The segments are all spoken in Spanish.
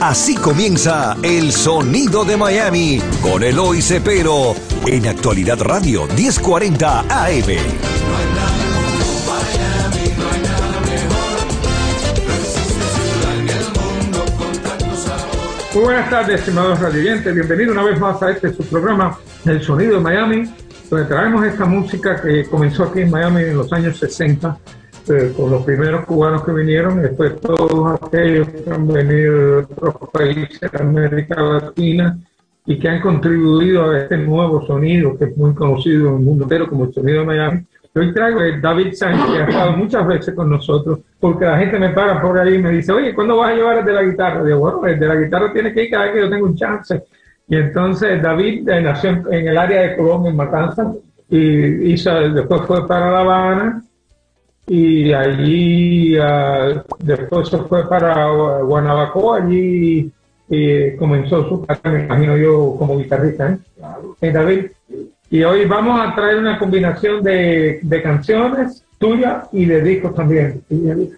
Así comienza El Sonido de Miami con Eloy Cepero en Actualidad Radio 1040 AM. Muy buenas tardes, estimados radioyentes. Bienvenido una vez más a este su programa, El Sonido de Miami, donde traemos esta música que comenzó aquí en Miami en los años 60 eh, con los primeros cubanos que vinieron, después todos aquellos que han venido de otros países de América Latina y que han contribuido a este nuevo sonido que es muy conocido en el mundo entero como el sonido de Miami. Hoy traigo a David Sánchez, que ha estado muchas veces con nosotros, porque la gente me para por ahí y me dice, oye, ¿cuándo vas a llevar el de la guitarra? Digo, bueno, el de la guitarra tiene que ir cada vez que yo tengo un chance. Y entonces David eh, nació en, el área de Colombia, en Matanzas, y hizo, después fue para La Habana, y allí uh, después se fue para Guanabacoa, allí eh, comenzó su carrera, me imagino yo, como guitarrista, ¿eh? ¿Eh, David. Y hoy vamos a traer una combinación de, de canciones tuyas y de discos también.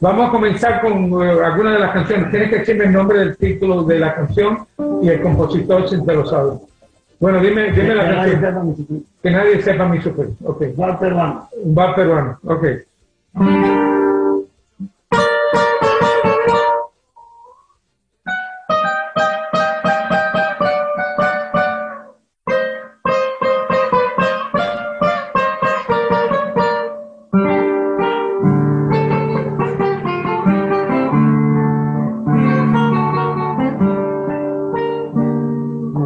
Vamos a comenzar con uh, algunas de las canciones. Tienes que decirme el nombre del título de la canción y el compositor si te lo sabe. Bueno, dime, dime la canción. que nadie sepa mi super. Ok. Bar peruano. Bar peruano. Ok. No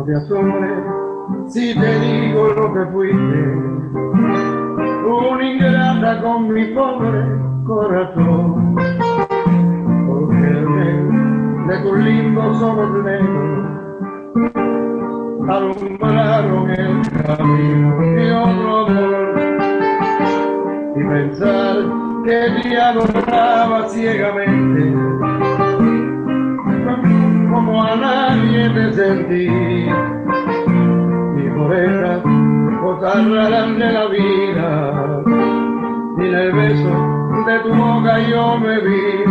te asombres si te digo lo que fuiste, una ingrata con mi pobre corazón, porque de tus lindos ojos negros alumbraron el camino de otro amor, y pensar que te adoraba ciegamente como a nadie te sentí. Y por raras de la vida. Y en el beso de tu boca yo me vi.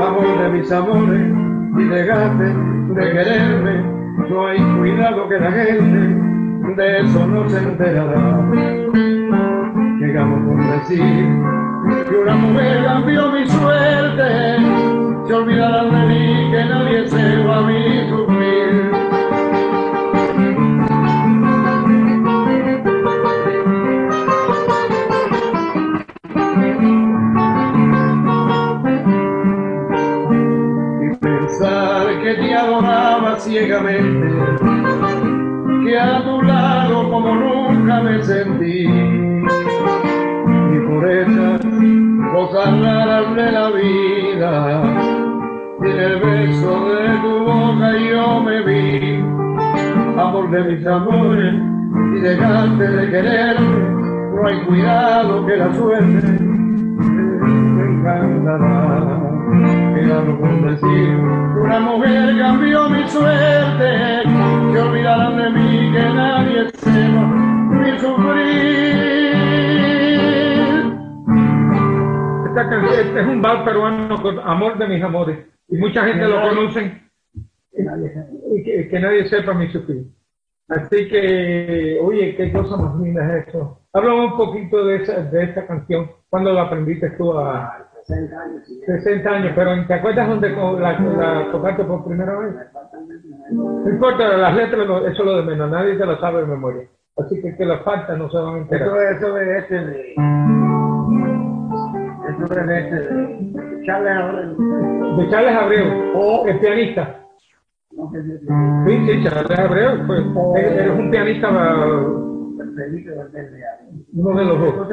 Amor de mis amores y dejaste de quererme. No hay cuidado que la gente de eso no se enterará. Llegamos con decir que una mujer cambió mi suerte. Se olvidarán de mí que nadie sepa a mí. sufrir. Ciegamente, que a tu lado como nunca me sentí. Y por esas cosas raras de la vida, y en el beso de tu boca yo me vi, amor de mis amores, y dejaste de quererme, no hay cuidado que la suerte me encantará. Quedado con decir, una mujer cambió mi suerte, que olvidarán de mí que nadie sepa mi sufrir. Esta canción este es un bar peruano con Amor de mis amores. Y mucha gente lo conoce y que, que nadie sepa mi sufrir. Así que, oye, qué cosa más linda es eso. Háblame un poquito de esa, de esta canción. ¿Cuándo la aprendiste tú a 60 años, sí. 60 años? Pero ¿te acuerdas dónde la, la tocaste por primera vez? No importa, las letras, eso es lo de menos. Nadie se lo sabe de memoria. Así que que las faltas no se van a enterar. Eso es, eso es este de... Eso es este de... Charles Abreu. De Charles Abreu, O... el pianista. No sé si es Sí, sí, Charles Abreu. Pues, él- él es un pianista, de uno de los dos.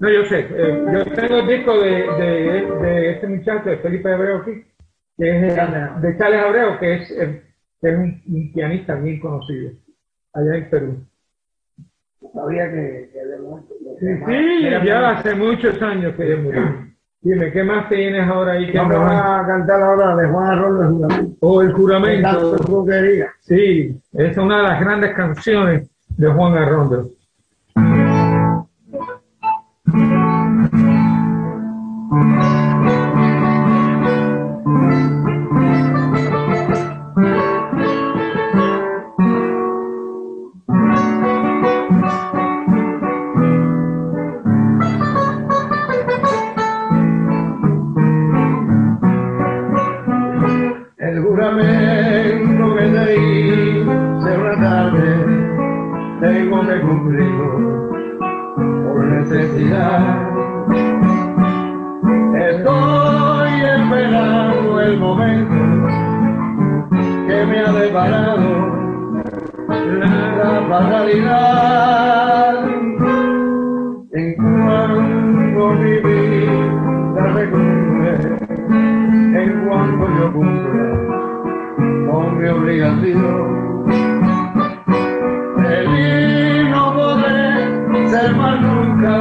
No, yo sé. eh, yo tengo el disco de, de, de este muchacho, de Felipe Abreu aquí, que es eh, de Charles Abreu, que es, eh, que es un, un pianista bien conocido allá en Perú. Sabía que, que había muerto. Sí, sí, ya hace muchos años que ya murió. Dime, ¿qué más tienes ahora ahí? que Vamos a cantar ahora de Juan Arroyo de Juramento. Oh, el juramento. Sí, es una de las grandes canciones de Juan Arrondo. Deparado la fatalidad en cuanto mi vida recumple, en cuanto yo cumpla con mi obligación. Feliz no podré ser más nunca,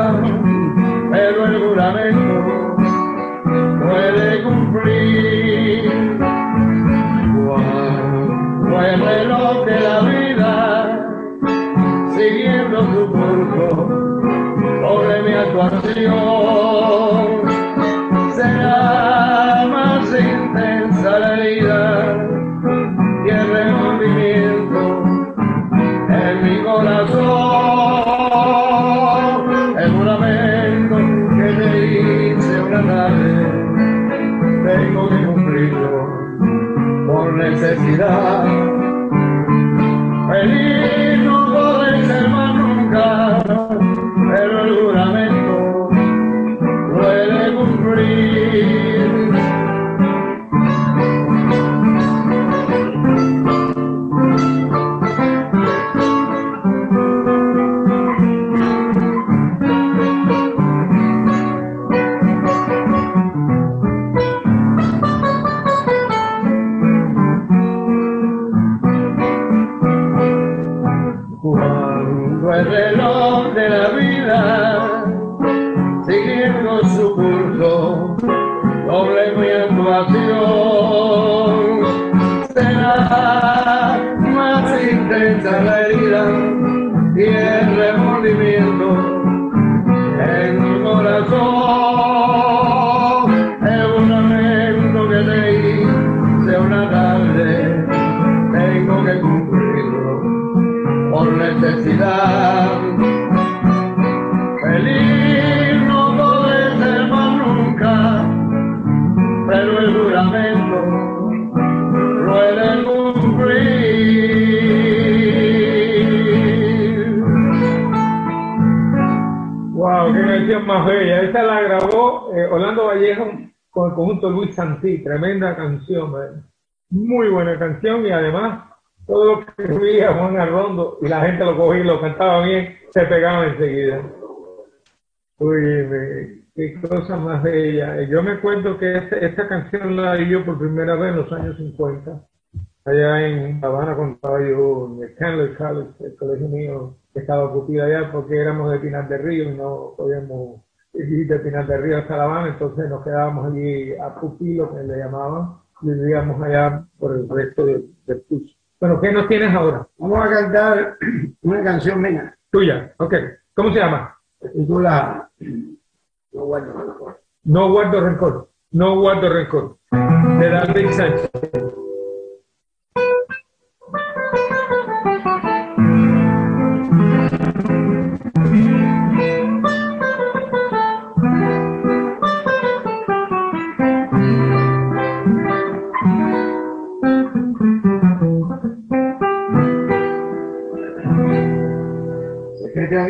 pero el juramento puede cumplir. Cuando el reloj de la vida, siguiendo su curso, sobre mi actuación, será necesidad. Feliz actuación, será más intensa la herida y el remordimiento en mi corazón. El juramento que te hice una tarde, tengo que cumplirlo por necesidad. Orlando Vallejo con el conjunto Luis Santí. Tremenda canción, man. muy buena canción y además todo lo que subía Juan Arrondo y la gente lo cogía y lo cantaba bien, se pegaba enseguida. Me- qué cosa más bella. Eh, Yo me acuerdo que este- esta canción la di yo por primera vez en los años 50, allá en Habana cuando estaba yo en el colegio mío estaba ocupado allá porque éramos de Pinar del Río y no podíamos ir de Pinar del Río hasta La Habana, entonces nos quedábamos allí a Pupilo, que le llamaban, y vivíamos allá por el resto de- del curso. Bueno, ¿qué nos tienes ahora? Vamos a cantar una canción mía, Tuya, ok. ¿Cómo se llama? titula No guardo rencor. No guardo rencor. No guardo rencor. De David Sánchez.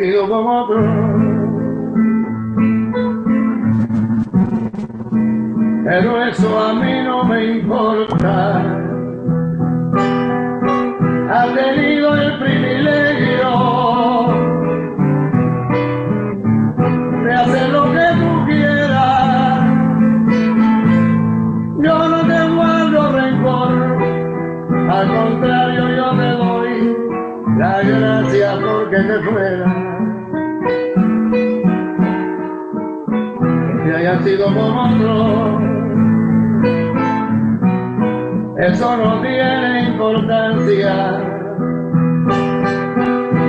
Sé que te has ido con otro. Pero eso a mí no me importa. Sido con otro, eso no tiene importancia.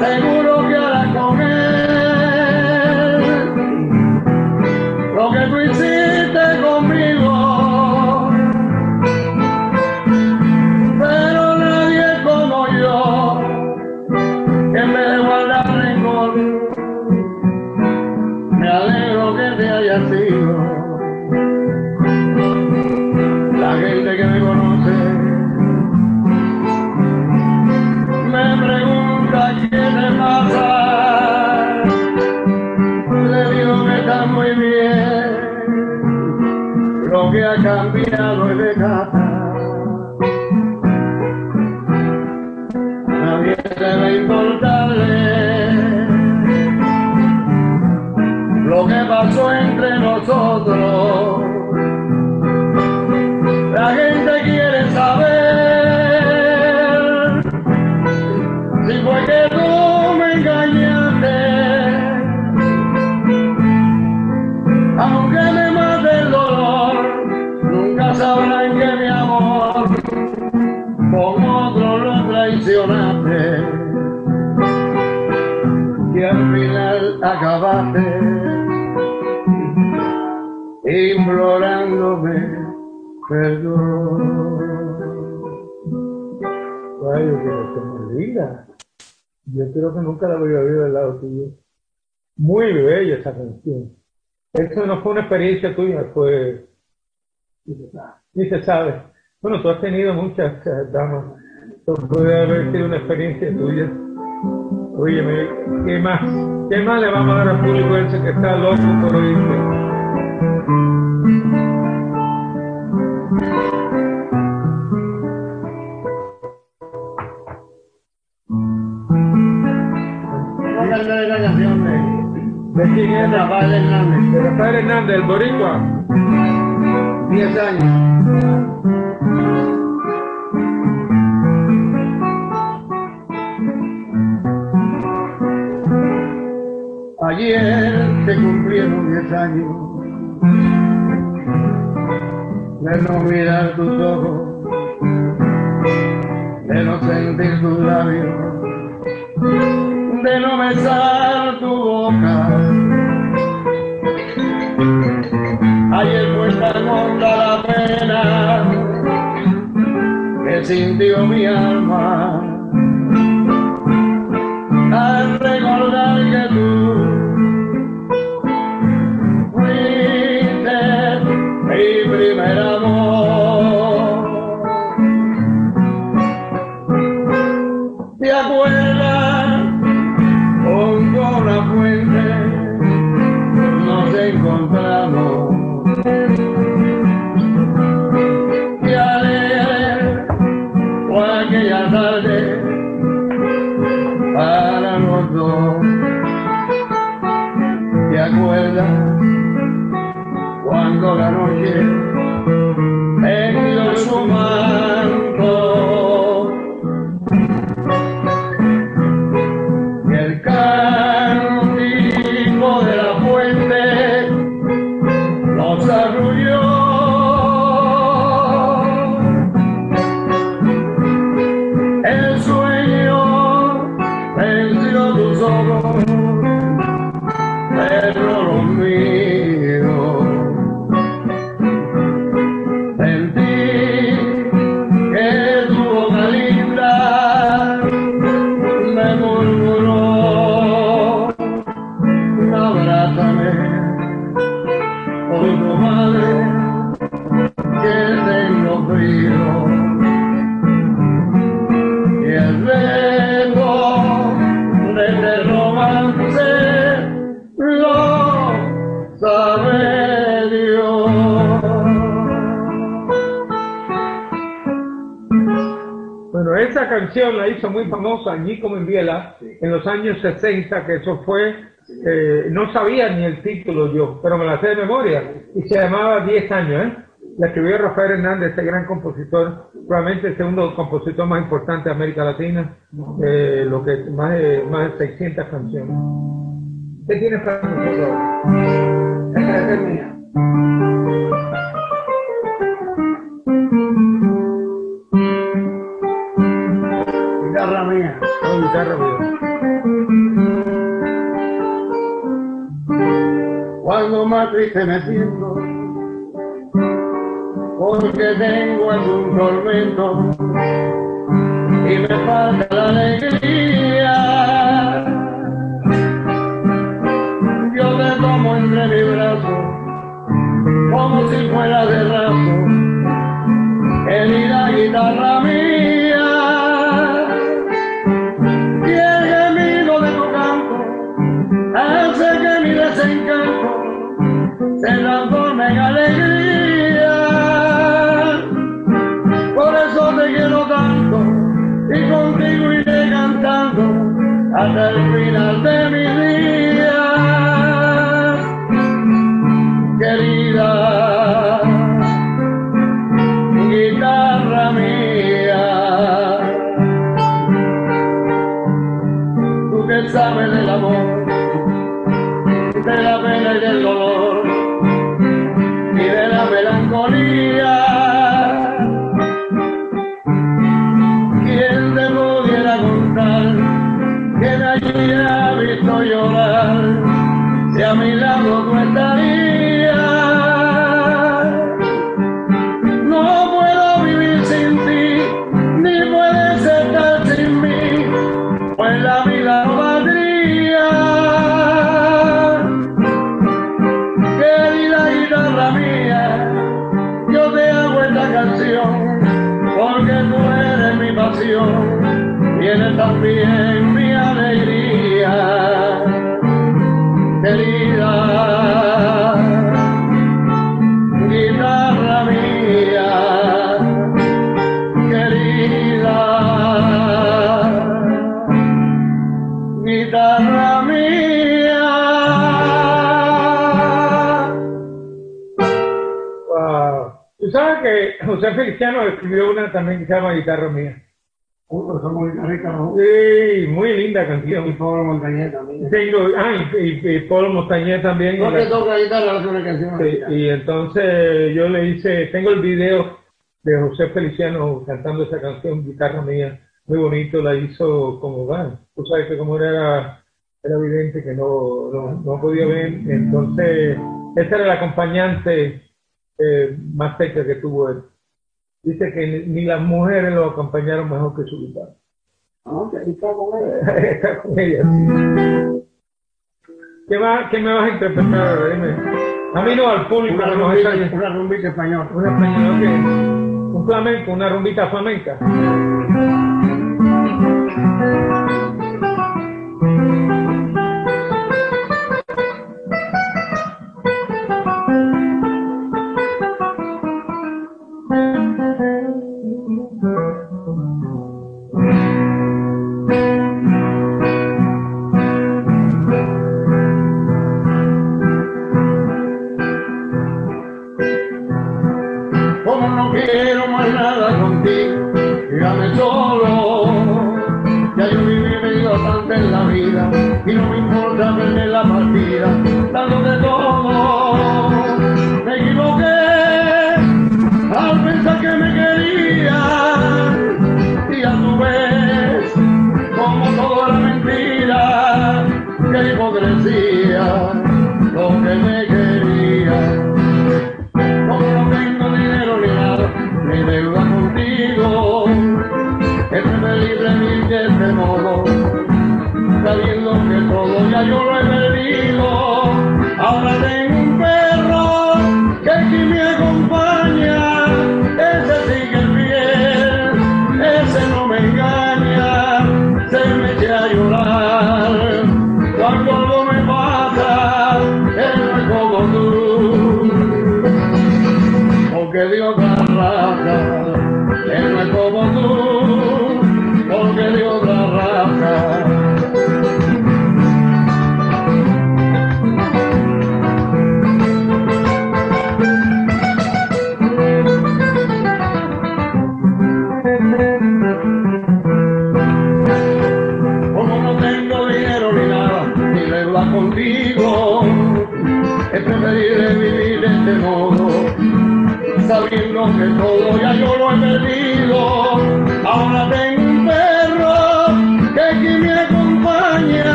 Seguro que acabaste implorándome perdón. Ay, que me olvida. Yo creo que nunca la había oído del lado tuyo. Muy bella esa canción. Esto no fue una experiencia tuya, fue... Ni se sabe. Bueno, tú has tenido muchas eh, damas. Esto puede haber sido una experiencia tuya. Óyeme, ¿qué más? ¿Qué más le vamos a dar al público ese que está loco por oírte? No cantaré la canción de, ¿De quién de es? Rafael Hernández. De Rafael Hernández, el boricua. 10 años. Ayer te cumplieron 10 años de no mirar tus ojos, de no sentir tus labios, de no besar tu boca. Ayer fue tan honda la pena que sintió mi alma al recordar que mi primer años 60, que eso fue, eh, no sabía ni el título yo, pero me la sé de memoria, y se llamaba 10 años, ¿eh? La escribió Rafael Hernández, este gran compositor, probablemente el segundo compositor más importante de América Latina, eh, lo que más de, más de 600 canciones. ¿Qué tienes para nosotros? Más triste me siento, porque tengo algún tormento y me falta la alegría. Yo te tomo entre mi brazo, como si fuera de raso, querida guitarra mía. Eres también mi alegría. Querida guitarra mía, querida guitarra mía. Wow. Tú sabes que José Feliciano escribió una también que se llama Guitarra Mía. Somos guitarristas, ¿no? Sí, muy linda Y canción. Pablo Montañez también. Ah, y, y, y Montañez también. No que toca guitarra, hace una canción. Sí, y entonces yo le hice, tengo el video de José Feliciano cantando esa canción, Guitarra Mía, muy bonito, la hizo como va. Tú sabes que como era, era evidente que no, no, no podía ver, entonces esa era la acompañante eh, más cerca que tuvo él. Dice que ni, las mujeres lo acompañaron mejor que su guitarra. Ah, que está con él. Está con ella. ¿Qué, va, ¿Qué me vas a interpretar ahora? Dime. A mí no, al público Una rumbita, una rumbita española. una española un flamenco, una rumbita flamenca.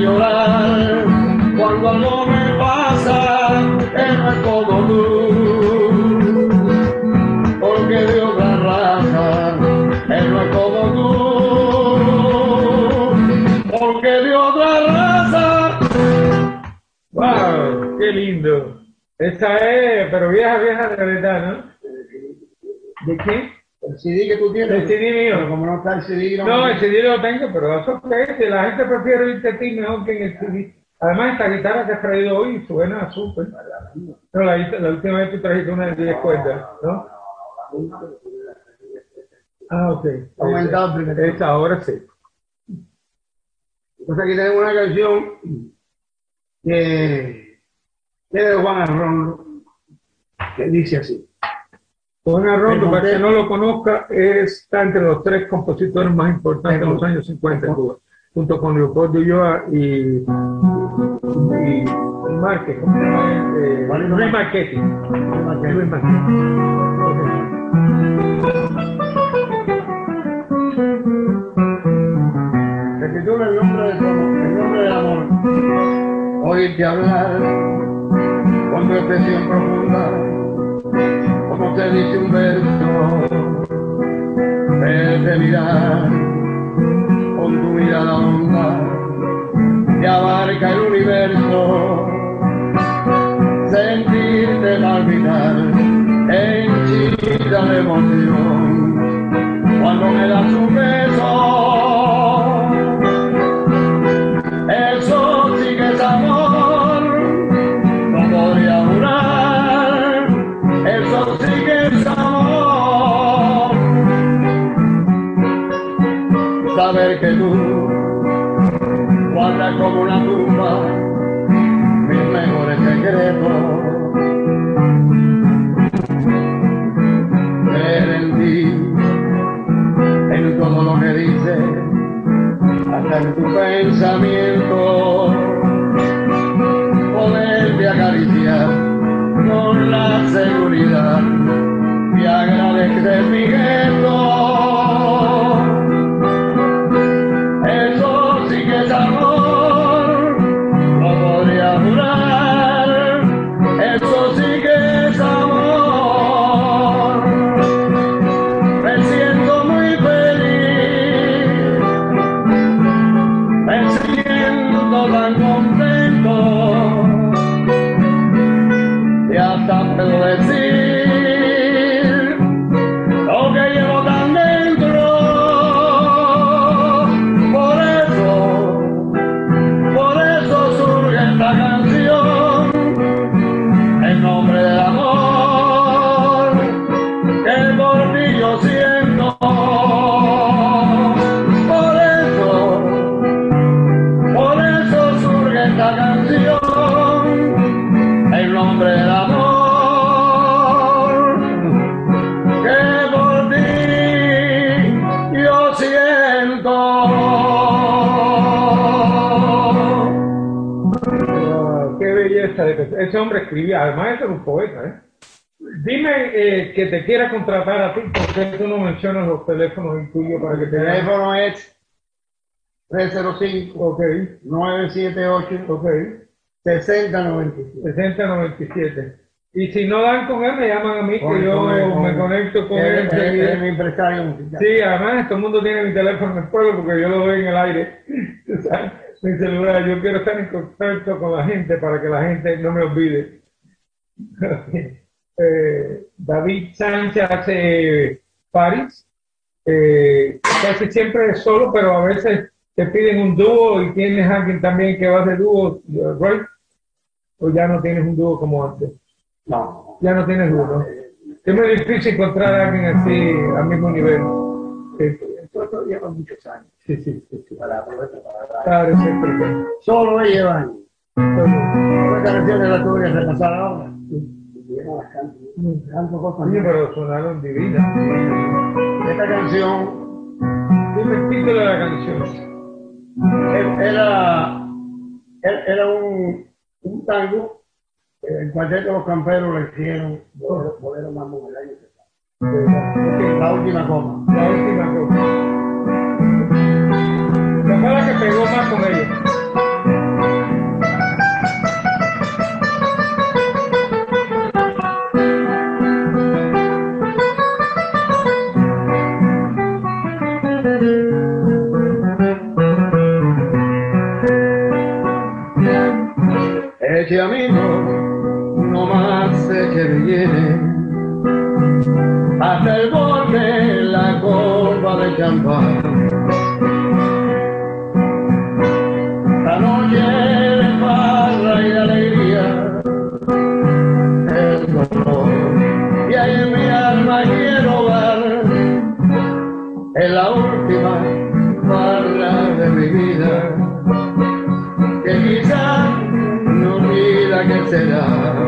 Llorar. Cuando algo me pasa, él no es como tú, porque Dios da raza, él no es como tú, porque Dios da raza. ¡Wow! ¡Qué lindo! Esa es, pero vieja, vieja de verdad, ¿no? ¿De qué? El CD que tú tienes. El CD mío. Pero como no está el CD, No, el CD lo tengo, pero eso es que la gente prefiere oírte a ti mejor que en el CD. Además, esta guitarra que has traído hoy suena súper. No, la, la última vez tú trajiste una de 10 cuerdas, ¿no? Ah, ok. Aumentado primer Esta ahora sí. Entonces aquí tenemos una canción que que es de Juan Arrondo, que dice así. Juan Arrondo, para que Monte- no lo conozca, está entre los tres compositores más importantes de los años 50 en Cuba, junto con Leopoldo Ulloa y, y, y Márquez, ¿cómo se llama? Eh, Luis Márquez. Marchetti. Luis Marchetti. Se titula El nombre del amor. El nombre del amor. Oírte hablar con tu expresión profunda, como te dice un verso. Verte mirar con tu mirada honda que abarca el universo. Sentirte palpitar henchida de emoción cuando me das un beso. Una tumba mis mejores secretos. Creer en ti, en todo lo que dices, hasta en tu pensamiento. Poderte acariciar con la seguridad y agradecer mi gesto. De- Ese hombre escribía, además ese era un poeta. ¿eh? Dime eh, que te quiera contratar a ti, porque tú no mencionas los teléfonos tuyos para que El te vean. teléfono es 305 Ok, 978 ok. 6097. 6097. Y si no dan con él, me llaman a mí, que yo me conecto con él. Es mi empresario musical. Sí, además todo el mundo tiene mi teléfono en el pueblo porque yo lo doy en el aire. Sabes, mi celular, yo quiero estar en contacto con la gente para que la gente no me olvide. Eh, David Sánchez hace París, eh, casi siempre es solo, pero a veces te piden un dúo y tienes alguien también que va de dúo, right? O ya no tienes un dúo como antes. No. Ya no tienes dúo, ¿no? Es muy difícil encontrar a alguien así al mismo nivel. Sí, Esto lleva muchos años. sí, sí. sí, sí. Para aprovechar para Claro, siempre. sí. Solo él lleva años. Bueno, Esta canción la tuve que repasar ahora. Oye, pero sonaron divinas. Esta canción Dime el título de la canción. era, era un, un tango el cuarteto de los camperos le hicieron bolero, bolero mambo el año pasado. La última coma. La última cosa. Fue la que pegó más con ellos. Ese amigo no más se que viene hasta el borde la copa de champán. en la última barra de mi vida, que quizá no mira que será.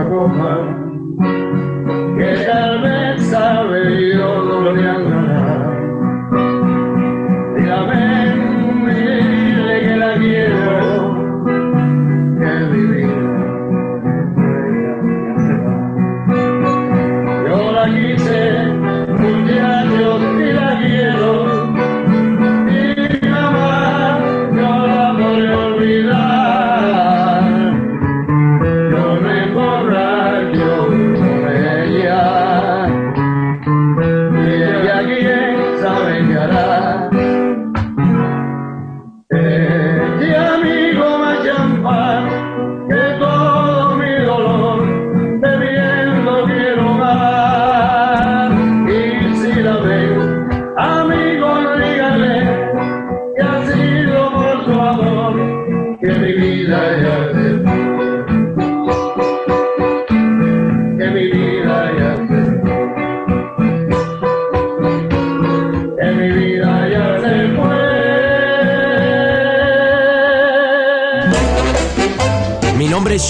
Marocco,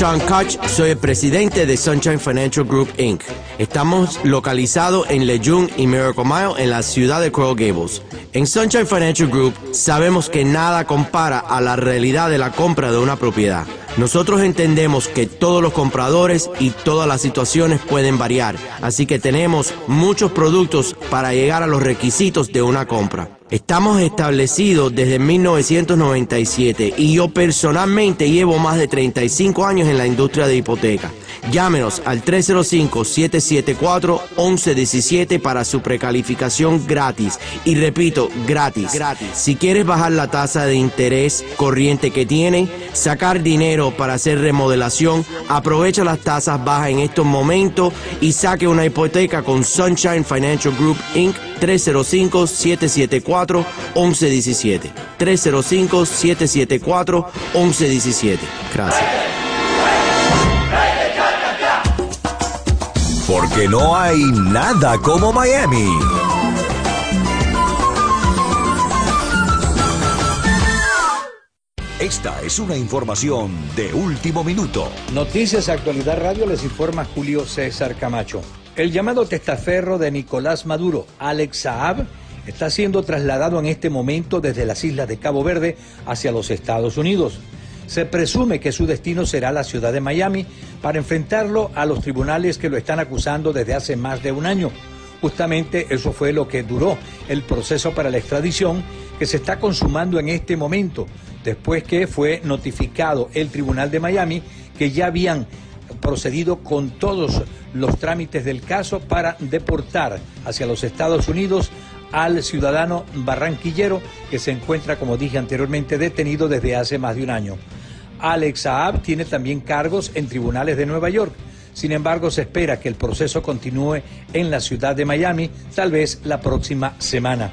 Sean Koch, soy el presidente de Sunshine Financial Group Inc. Estamos localizados en Lejeune y Miracle Mile en la ciudad de Coral Gables. En Sunshine Financial Group sabemos que nada compara a la realidad de la compra de una propiedad. Nosotros entendemos que todos los compradores y todas las situaciones pueden variar, así que tenemos muchos productos para llegar a los requisitos de una compra. Estamos establecidos desde 1997 y yo personalmente llevo más de 35 años en la industria de hipoteca. Llámenos al 305-774-1117 para su precalificación gratis. Y repito, gratis. gratis. Si quieres bajar la tasa de interés corriente que tienen, sacar dinero para hacer remodelación, aprovecha las tasas bajas en estos momentos y saque una hipoteca con Sunshine Financial Group Inc. 305-774-1117. 305-774-1117. Gracias. Porque no hay nada como Miami. Esta es una información de último minuto. Noticias Actualidad Radio les informa Julio César Camacho. El llamado testaferro de Nicolás Maduro, Alex Saab, está siendo trasladado en este momento desde las islas de Cabo Verde hacia los Estados Unidos. Se presume que su destino será la ciudad de Miami para enfrentarlo a los tribunales que lo están acusando desde hace más de un año. Justamente eso fue lo que duró el proceso para la extradición que se está consumando en este momento, después que fue notificado el Tribunal de Miami que ya habían procedido con todos los trámites del caso para deportar hacia los Estados Unidos al ciudadano barranquillero que se encuentra, como dije anteriormente, detenido desde hace más de un año. Alex Saab tiene también cargos en tribunales de Nueva York. Sin embargo, se espera que el proceso continúe en la ciudad de Miami, tal vez la próxima semana.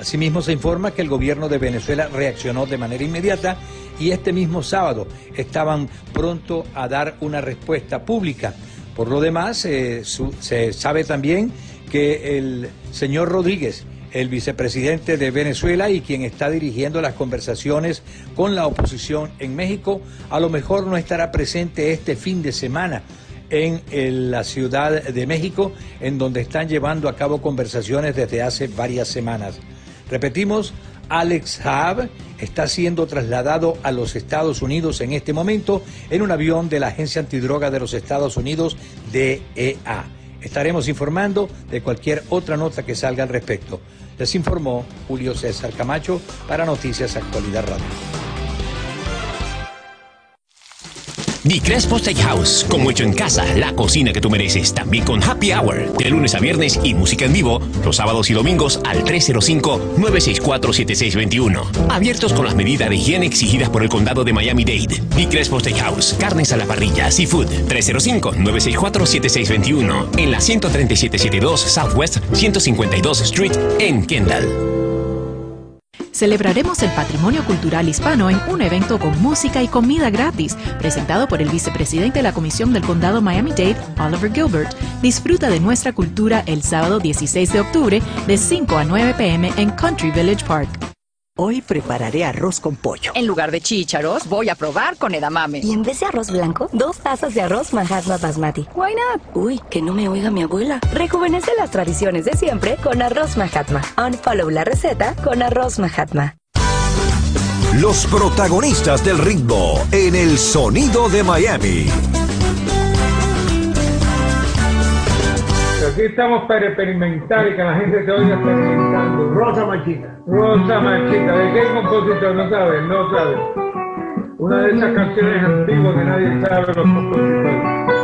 Asimismo, se informa que el gobierno de Venezuela reaccionó de manera inmediata y este mismo sábado estaban pronto a dar una respuesta pública. Por lo demás, eh, se sabe también que el señor Rodríguez, el vicepresidente de Venezuela y quien está dirigiendo las conversaciones con la oposición en México, a lo mejor no estará presente este fin de semana en, la Ciudad de México, en donde están llevando a cabo conversaciones desde hace varias semanas. Repetimos, Alex Haab está siendo trasladado a los Estados Unidos en este momento en un avión de la Agencia Antidroga de los Estados Unidos, DEA. Estaremos informando de cualquier otra nota que salga al respecto. Les informó Julio César Camacho para Noticias Actualidad Radio. Di Crespo Steakhouse, como hecho en casa, la cocina que tú mereces. También con Happy Hour, de lunes a viernes y música en vivo, los sábados y domingos al 305-964-7621. Abiertos con las medidas de higiene exigidas por el condado de Miami-Dade. Di Crespo Steakhouse, carnes a la parrilla, seafood, 305-964-7621. En la 13772 Southwest 152 Street en Kendall celebraremos el patrimonio cultural hispano en un evento con música y comida gratis, presentado por el vicepresidente de la Comisión del Condado Miami-Dade, Oliver Gilbert. Disfruta de nuestra cultura el sábado 16 de octubre de 5 a 9 pm en Country Village Park. Hoy prepararé arroz con pollo. En lugar de chícharos, voy a probar con edamame. Y en vez de arroz blanco, dos tazas de arroz Mahatma Basmati. Why not? Uy, que no me oiga mi abuela. Rejuvenece las tradiciones de siempre con arroz Mahatma. Unfollow la receta con arroz Mahatma. Los protagonistas del ritmo en el sonido de Miami. Aquí estamos para experimentar y que la gente se oiga experimentando. Rosa Machita. Rosa Machita. ¿De qué compositor? No saben, no saben. Una de esas canciones antiguas que nadie sabe los compositores.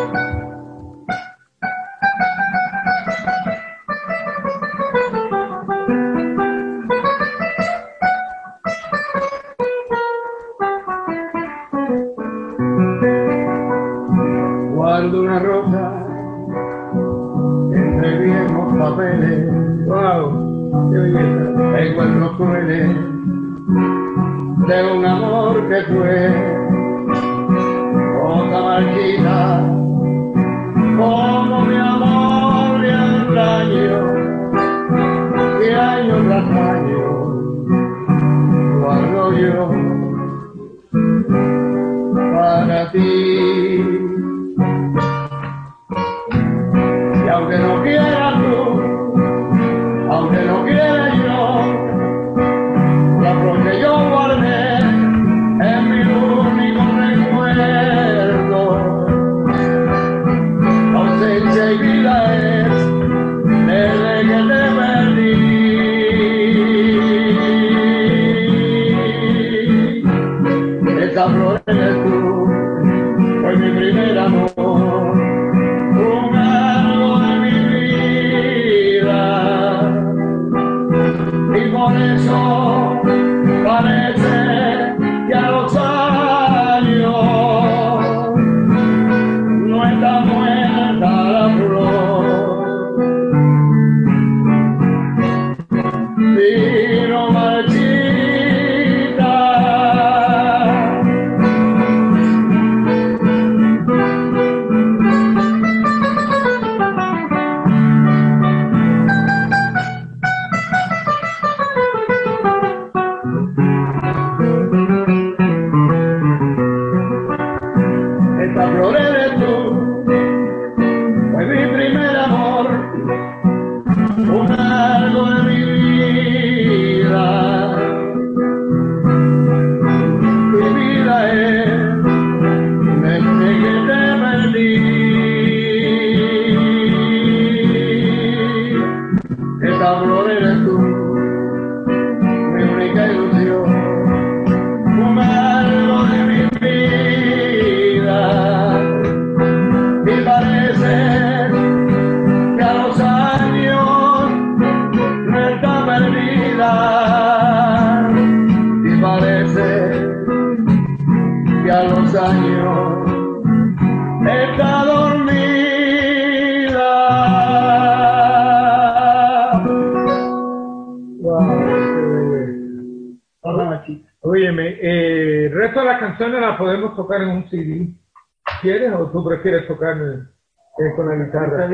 Eh, con la guitarra.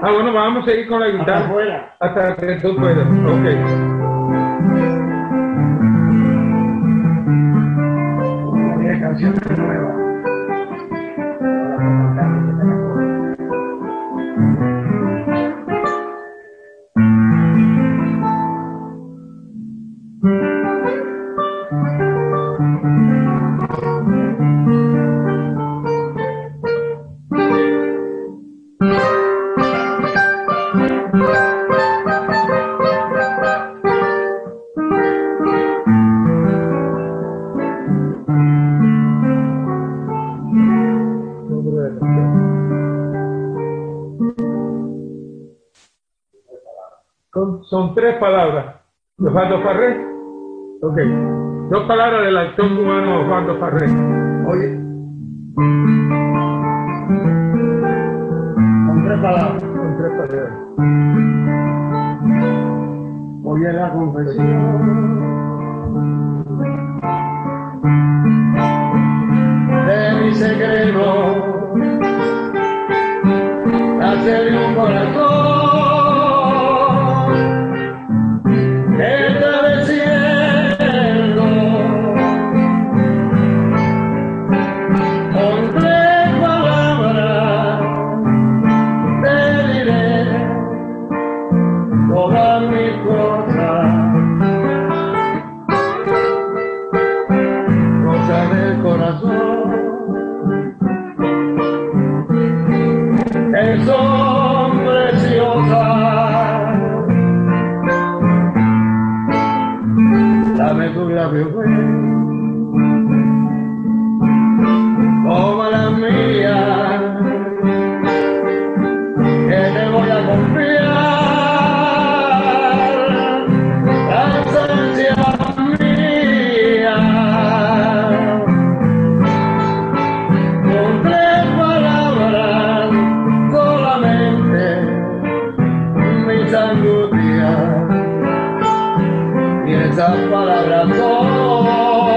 Ah, bueno, vamos a seguir con la guitarra. Hasta que tú puedas. Ok. canciones nuevas. Tres palabras. Osvaldo Farré. Ok. Dos palabras del actor cubano Osvaldo Farré. Oye. Son tres palabras. Son tres palabras. Oye la confesión. esas palabras no.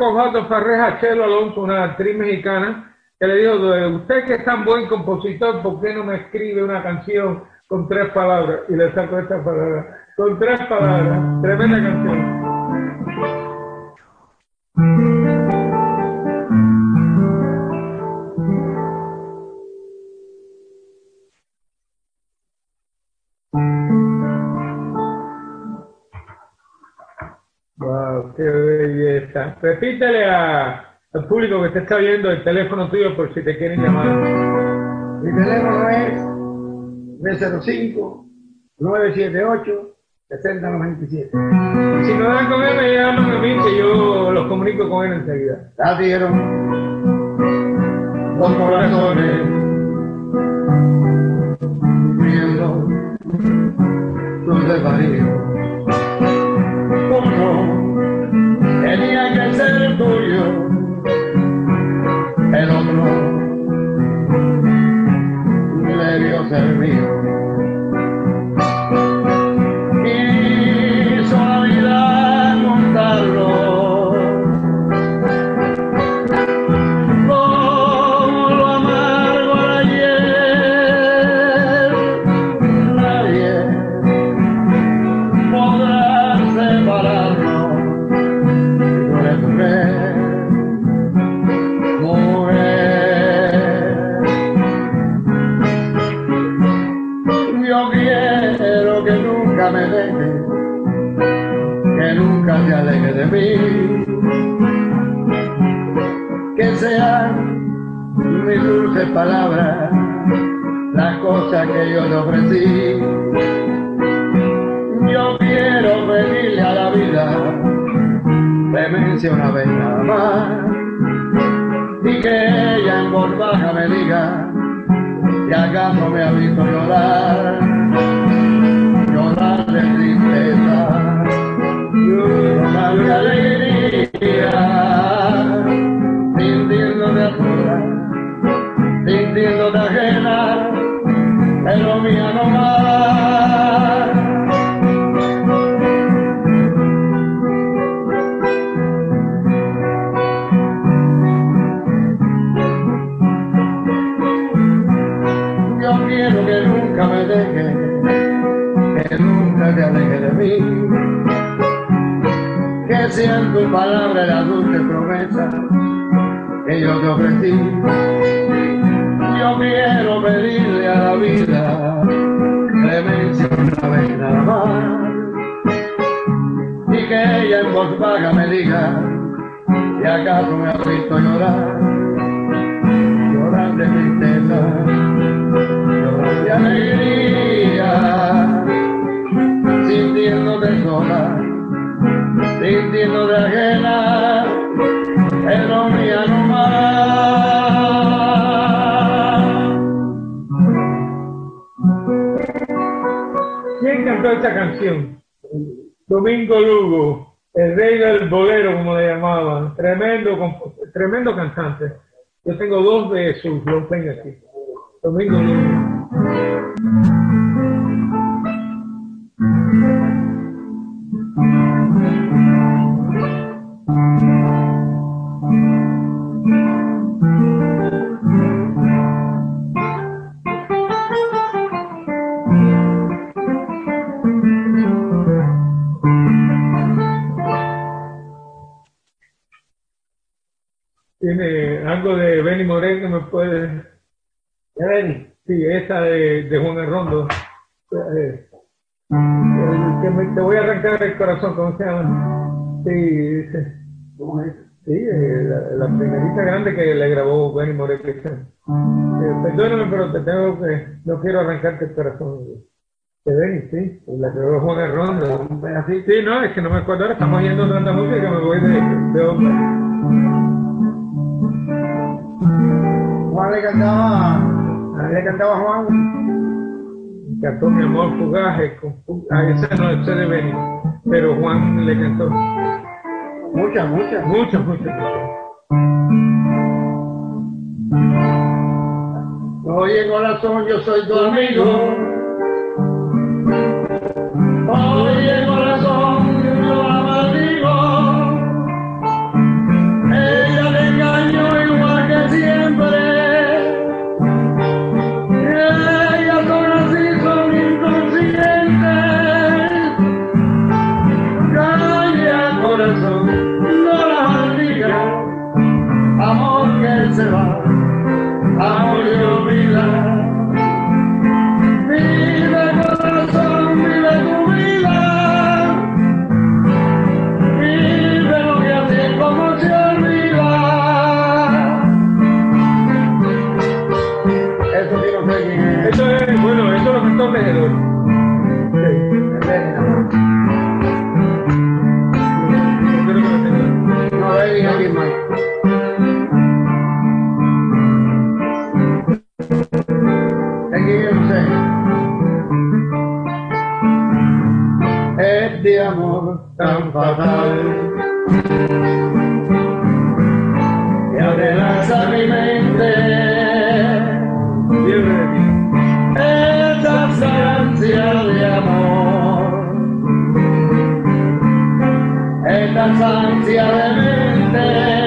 Sacó Jato Farreja Chelo Alonso, una actriz mexicana, que le dijo, usted que es tan buen compositor, ¿por qué no me escribe una canción con tres palabras? Y le sacó esta palabra, con tres palabras, tremenda canción. Repítele al público que te está viendo el teléfono tuyo por si te quieren llamar. Mi teléfono es 305 978 6097. Si no dan con él, me llaman a mí que yo los comunico con él enseguida. Ya dieron dos corazones viendo tus desvaríos. Tuyo, que yo te ofrecí. Yo quiero pedirle a la vida clemencia una vez nada más y que ella en voz me diga que acaso me ha visto llorar promesa que yo te ofrecí. Yo quiero pedirle a la vida clemencia una vez nada más. Y que ella en voz baja me diga si acaso me ha visto llorar, llorar de tristeza de alegría, sintiéndote sola, sintiéndote ajena, canción? Domingo Lugo, el rey del bolero, como le llamaban. Tremendo, tremendo cantante. Yo tengo dos de sus long play aquí. Domingo Lugo. Algo de Benny que me puede. ¿De Benny? Sí, esa de, de Juan Arrondo. Eh, que me- te voy a arrancar el corazón, ¿cómo se llama? Sí, dice. ¿Cómo es? Sí, eh, la, la primerita grande que le grabó Benny. Eh, perdóname, pero te tengo que. No quiero arrancarte el corazón. De Benny, sí. La que grabó Juan Arrondo. Así, sí, no, es que no me acuerdo ahora. Estamos oyendo tanta música que me voy de, de. Juan le cantaba, le cantaba a Juan. Cantó mi amor fugaje. Con, fu- ah, ese no ese de Benny. Pero Juan le cantó. Muchas, muchas. Muchas, muchas. Oye corazón, yo soy tu amigo. Oye Este amor tan fatal. Que amenaza mi mente. Estas ansias de amor, estas ansias de mente,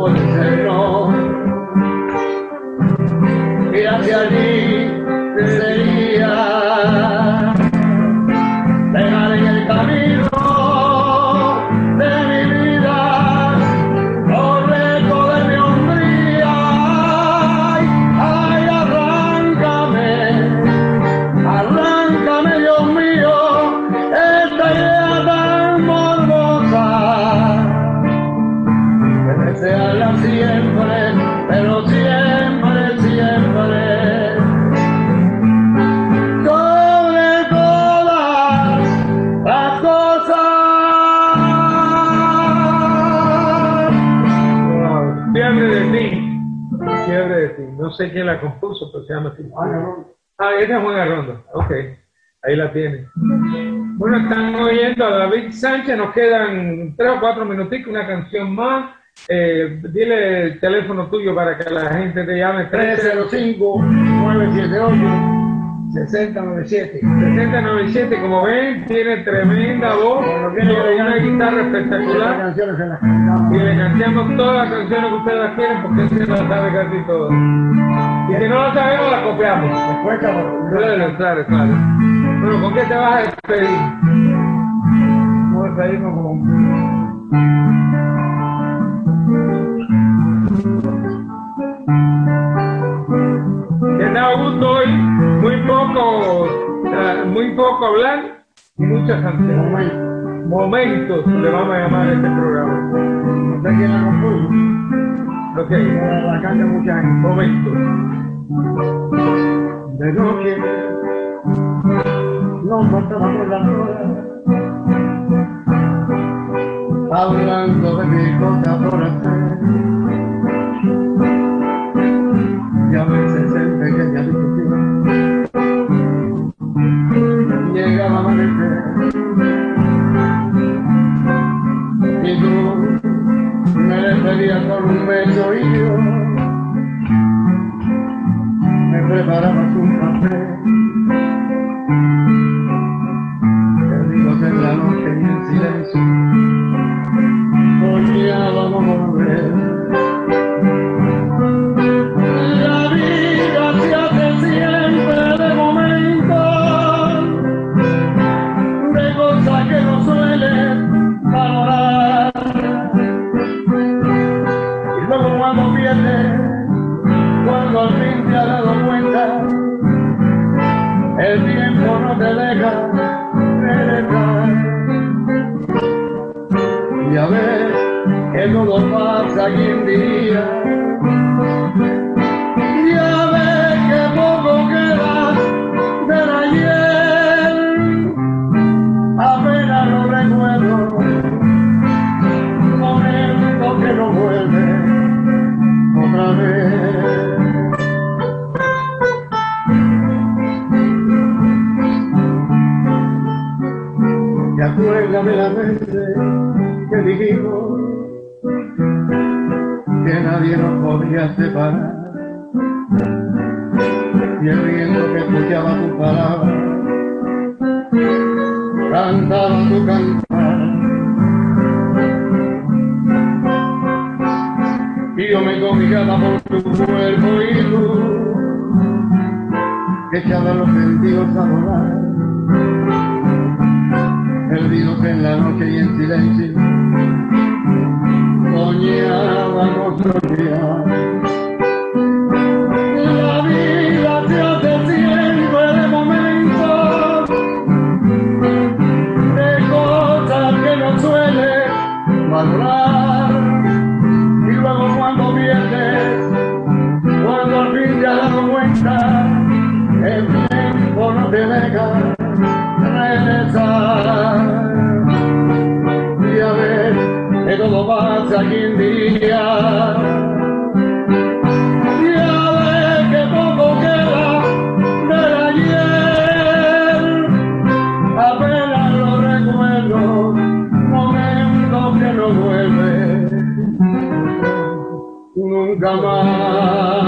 我的温柔。Quién la compuso, pero se llama así. Ah, esa es Juan Arrondo. Ok, ahí la tiene. Bueno, están oyendo a David Sánchez. Nos quedan tres o cuatro minuticos, una canción más. Eh, dile el teléfono tuyo para que la gente te llame. 305-978. 6097. 6097, como ven, tiene tremenda voz, tiene una guitarra espectacular. Y le cantamos todas las canciones que ustedes quieren porque él se las sabe casi todas. Y si no lo sabemos, las copiamos. Claro, claro, claro. Bueno, ¿con qué te vas a despedir? Vamos a despedirnos con que da gusto hoy, muy poco, uh, muy poco hablar y muchas canciones. Momentos le vamos a llamar a este programa. No sé quién la compuso. Ok. La canta mucha gente. Momentos. De noche, nos mataba por las horas, hablando de mi cosa por hacer. Despedías con beso y yo me preparabas un café. Y el viento que escuchaba tu palabra cantaba tu cantar. Y yo me cobijaba por tu cuerpo y tú echaba los sentidos a volar. Perdidos en la noche y en silencio, soñábamos soñar. No vuelven nunca más.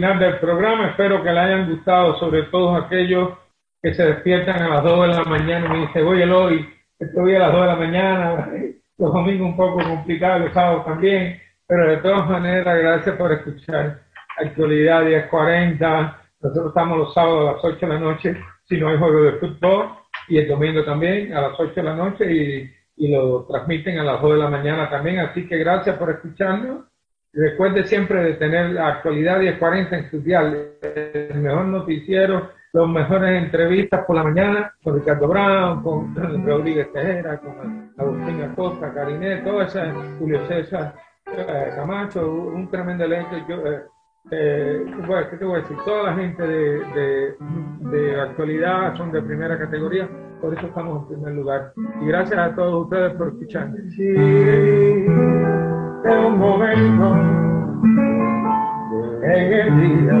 Final del programa. Espero que le hayan gustado, sobre todo aquellos que se despiertan a las 2 de la mañana y me dicen, oye, Eloy, estoy a las 2 de la mañana, los domingos un poco complicados, los sábados también, pero de todas maneras, gracias por escuchar. Actualidad 1040, nosotros estamos los sábados a las 8 de la noche, si no hay juego de fútbol, y el domingo también a las 8 de la noche, y, y lo transmiten a las 2 de la mañana también, así que gracias por escucharnos. Recuerde siempre de tener la actualidad 1040 en su dial, el mejor noticiero, las mejores entrevistas por la mañana con Ricardo Brown, con Rodríguez Tejera, con Agustín Acosta, Cariné, todo eso, Julio César eh, Camacho, un tremendo elenco. Yo, eh, eh, bueno, ¿qué te voy a decir? Toda la gente de, de, actualidad son de primera categoría, por eso estamos en primer lugar. Y gracias a todos ustedes por escucharme de un momento en el día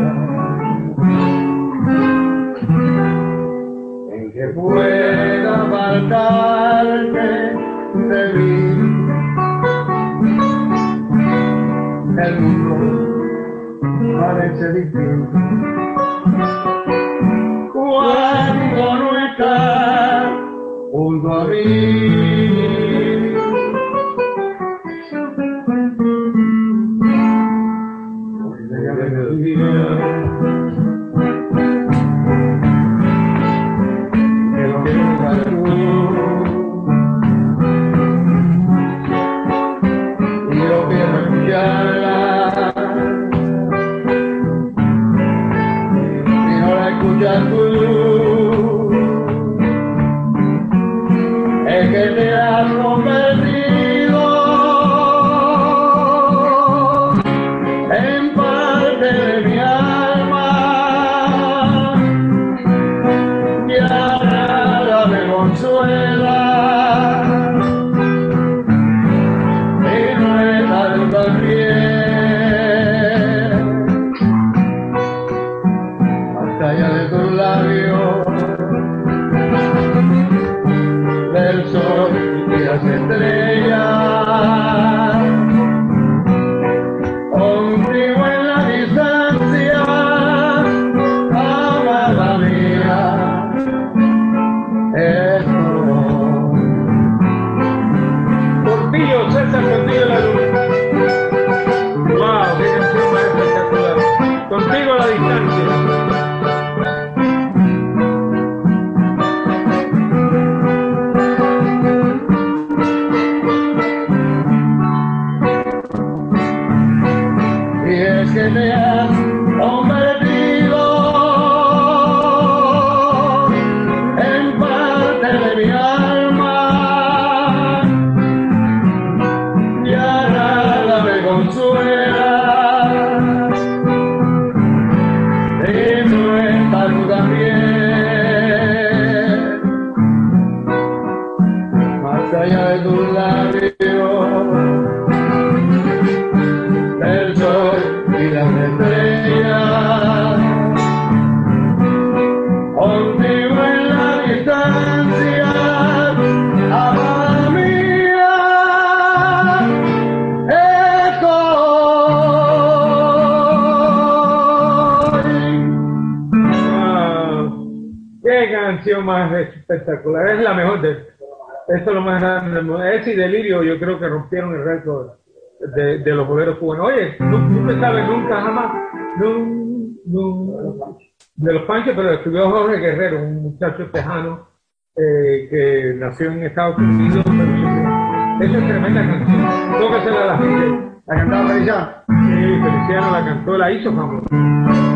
en que pueda faltarte de mí. El mundo parece difícil cuando no estás junto a mí. yeah. Bueno, oye, no, no se sabe nunca, jamás, no, no, de los Panchos, pero estudió Jorge Guerrero, un muchacho tejano eh, que nació en Estados Unidos. Esa es tremenda canción, tócasela a la gente. La cantaba Felicia. Sí, Feliciano la cantó, la hizo famosa.